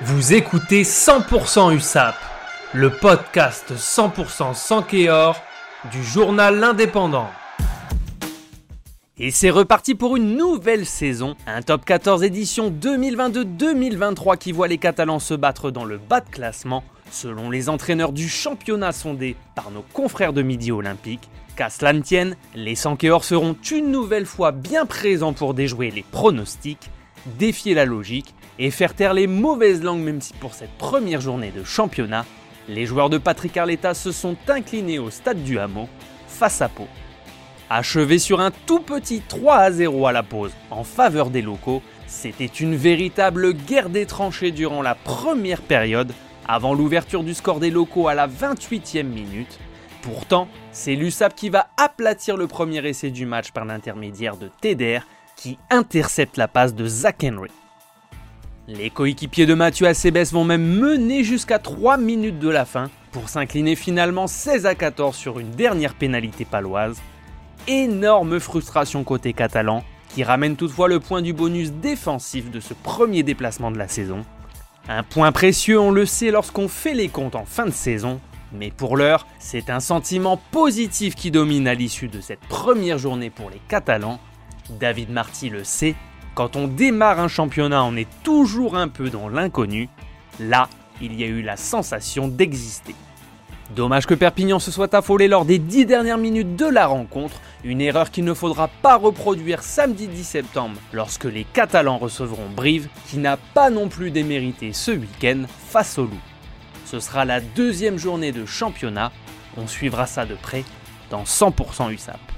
Vous écoutez 100% USAP, le podcast 100% sans Kéor du journal L'Indépendant. Et c'est reparti pour une nouvelle saison, un top 14 édition 2022-2023 qui voit les Catalans se battre dans le bas de classement, selon les entraîneurs du championnat sondé par nos confrères de Midi Olympique. Qu'à cela ne tienne, les Sankéors seront une nouvelle fois bien présents pour déjouer les pronostics, défier la logique et faire taire les mauvaises langues même si pour cette première journée de championnat, les joueurs de Patrick Arletta se sont inclinés au stade du Hameau, face à Pau. Achevé sur un tout petit 3 à 0 à la pause en faveur des locaux, c'était une véritable guerre des tranchées durant la première période, avant l'ouverture du score des locaux à la 28e minute. Pourtant, c'est l'USAP qui va aplatir le premier essai du match par l'intermédiaire de Teder, qui intercepte la passe de Zach Henry. Les coéquipiers de Mathieu Acebes vont même mener jusqu'à 3 minutes de la fin pour s'incliner finalement 16 à 14 sur une dernière pénalité paloise. Énorme frustration côté catalan, qui ramène toutefois le point du bonus défensif de ce premier déplacement de la saison. Un point précieux, on le sait lorsqu'on fait les comptes en fin de saison, mais pour l'heure, c'est un sentiment positif qui domine à l'issue de cette première journée pour les Catalans. David Marty le sait, quand on démarre un championnat, on est toujours un peu dans l'inconnu. Là, il y a eu la sensation d'exister. Dommage que Perpignan se soit affolé lors des dix dernières minutes de la rencontre, une erreur qu'il ne faudra pas reproduire samedi 10 septembre lorsque les Catalans recevront Brive, qui n'a pas non plus démérité ce week-end face au loup. Ce sera la deuxième journée de championnat, on suivra ça de près dans 100% USAP.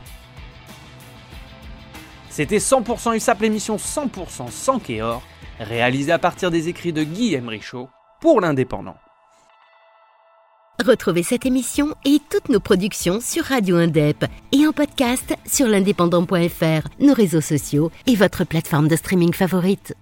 C'était 100% USAP, l'émission 100% sans Kéor, réalisée à partir des écrits de Guillaume Richaud pour l'Indépendant. Retrouvez cette émission et toutes nos productions sur Radio Indep et en podcast sur l'indépendant.fr, nos réseaux sociaux et votre plateforme de streaming favorite.